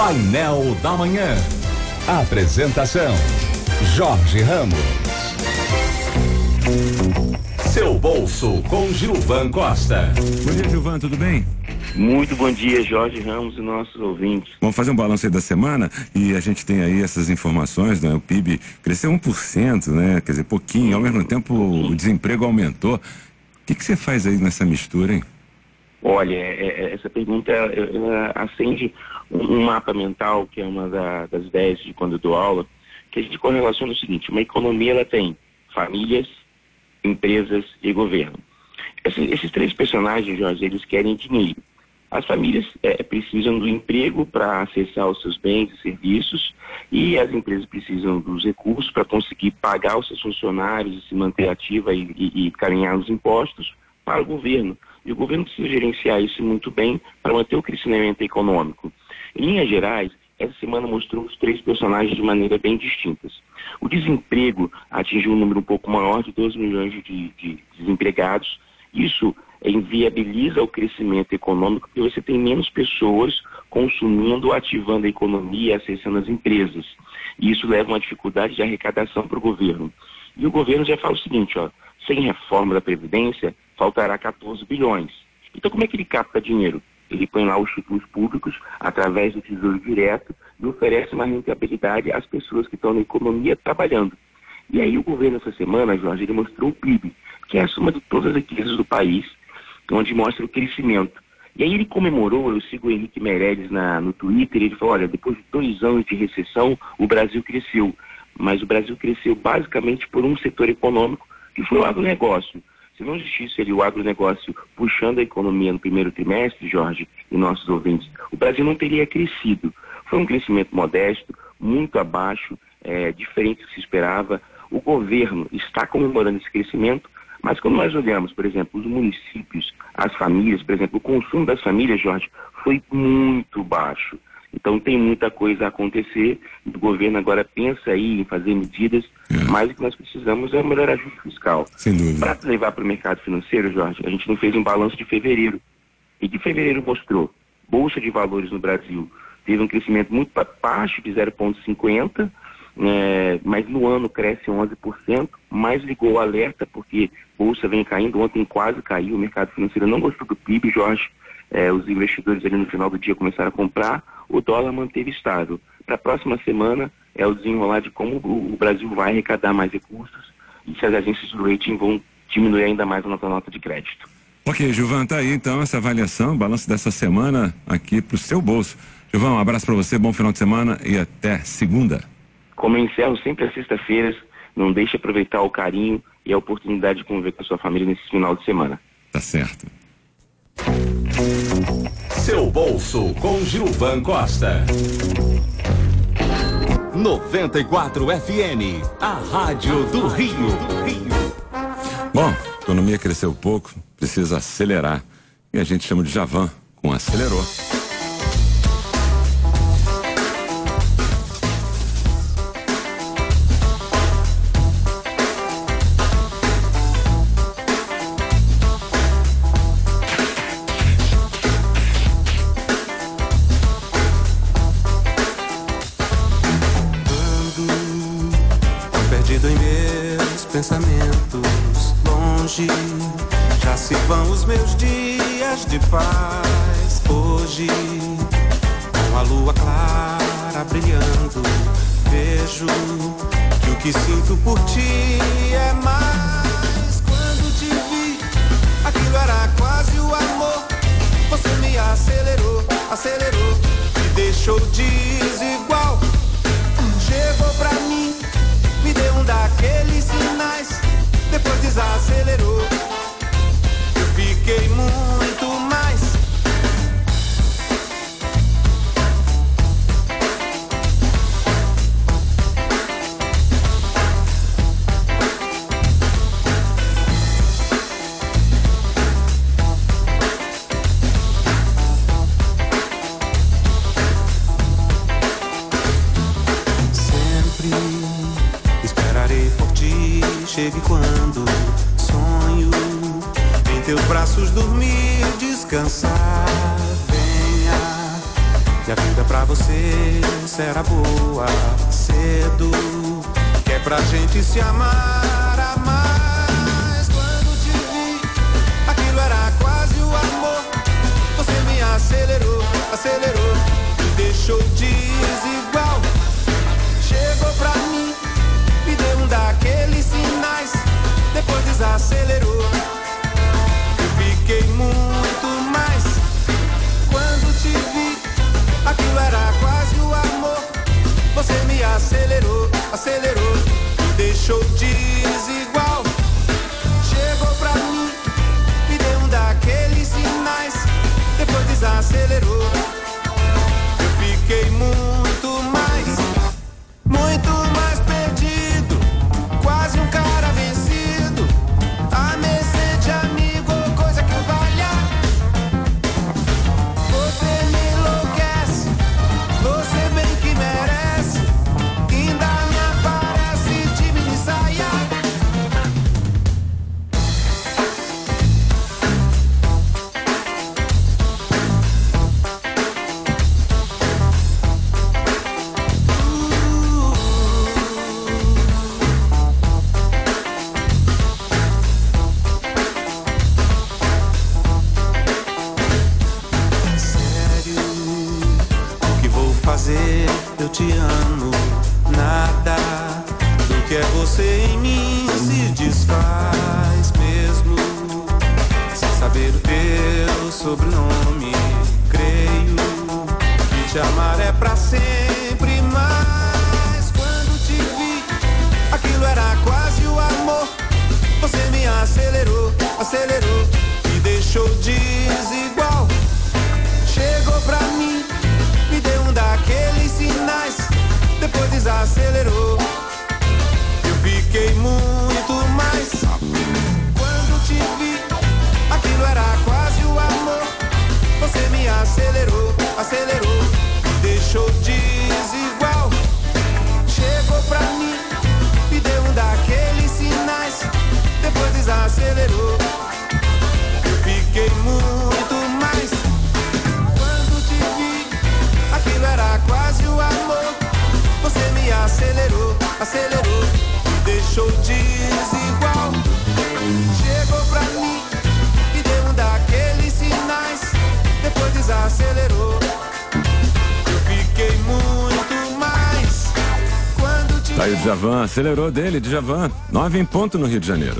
Painel da Manhã. Apresentação: Jorge Ramos. Seu bolso com Gilvan Costa. Bom dia, Gilvan, tudo bem? Muito bom dia, Jorge Ramos e nossos ouvintes. Vamos fazer um balanço aí da semana e a gente tem aí essas informações, né? O PIB cresceu 1%, né? Quer dizer, pouquinho, ao mesmo tempo o desemprego aumentou. O que, que você faz aí nessa mistura, hein? Olha, é, é, essa pergunta acende um, mapa mental, que é uma da, das ideias de quando eu dou aula, que a gente correlaciona o seguinte, uma economia ela tem famílias, empresas e governo. Esses, esses três personagens, Jorge, eles querem dinheiro. As famílias é, precisam do emprego para acessar os seus bens e serviços e as empresas precisam dos recursos para conseguir pagar os seus funcionários e se manter ativa e, e, e caminhar os impostos para o governo. E o governo precisa gerenciar isso muito bem para manter o crescimento econômico. Em linhas gerais, essa semana mostrou os três personagens de maneira bem distintas. O desemprego atingiu um número um pouco maior de 12 milhões de, de desempregados. Isso inviabiliza o crescimento econômico porque você tem menos pessoas consumindo, ativando a economia, acessando as empresas. E isso leva a uma dificuldade de arrecadação para o governo. E o governo já fala o seguinte, ó, sem reforma da Previdência, faltará 14 bilhões. Então como é que ele capta dinheiro? Ele põe lá os títulos públicos através do Tesouro Direto e oferece uma rentabilidade às pessoas que estão na economia trabalhando. E aí o governo essa semana, Jorge, ele mostrou o PIB, que é a soma de todas as riquezas do país, onde mostra o crescimento. E aí ele comemorou, eu sigo o Henrique Meirelles na, no Twitter, ele falou, olha, depois de dois anos de recessão, o Brasil cresceu. Mas o Brasil cresceu basicamente por um setor econômico, que foi o agronegócio. Se não existisse o agronegócio puxando a economia no primeiro trimestre, Jorge, e nossos ouvintes, o Brasil não teria crescido. Foi um crescimento modesto, muito abaixo, é, diferente do que se esperava. O governo está comemorando esse crescimento, mas quando nós olhamos, por exemplo, os municípios, as famílias, por exemplo, o consumo das famílias, Jorge, foi muito baixo. Então tem muita coisa a acontecer. O governo agora pensa aí em fazer medidas, é. mas o que nós precisamos é melhorar ajuste fiscal. Para levar para o mercado financeiro, Jorge, a gente não fez um balanço de fevereiro. E que fevereiro mostrou? Bolsa de valores no Brasil teve um crescimento muito baixo de 0,50, é, mas no ano cresce 11%, mais ligou o alerta, porque bolsa vem caindo, ontem quase caiu, o mercado financeiro não gostou do PIB, Jorge, é, os investidores ali no final do dia começaram a comprar, o dólar manteve estável. Para a próxima semana é o desenrolar de como o Brasil vai arrecadar mais recursos e se as agências do rating vão diminuir ainda mais a nossa nota de crédito. Ok, Gilvan, tá aí então essa avaliação, balanço dessa semana aqui para o seu bolso. Gilvan, um abraço para você, bom final de semana e até segunda. Como eu encerro sempre às sextas-feiras, não deixe aproveitar o carinho e a oportunidade de conviver com a sua família nesse final de semana. Tá certo. Seu bolso com Gilvan Costa. 94 FM, a Rádio do Rio. Bom, a economia cresceu pouco, precisa acelerar. E a gente chama de Javan com acelerou. Se vão os meus dias de paz. Hoje, com a lua clara brilhando, vejo que o que sinto por ti é mais. Quando te vi, aquilo era quase fiquei braços dormir, descansar. Venha que a vida pra você será boa cedo. Que é pra gente se amar. Você me sobrenome, creio que te amar é pra sempre. Mas quando te vi, aquilo era quase o amor. Você me acelerou, acelerou, me deixou desigual. Chegou pra mim, me deu um daqueles sinais, depois desacelerou. Desacelerou. Eu fiquei muito mais. Quando te vi, aquilo era quase o amor. Você me acelerou, acelerou, me deixou desigual. Chegou pra mim, me deu um daqueles sinais, depois desacelerou. Eu fiquei muito mais. Aí o Djavan, acelerou dele, Djavan. Nove em ponto no Rio de Janeiro.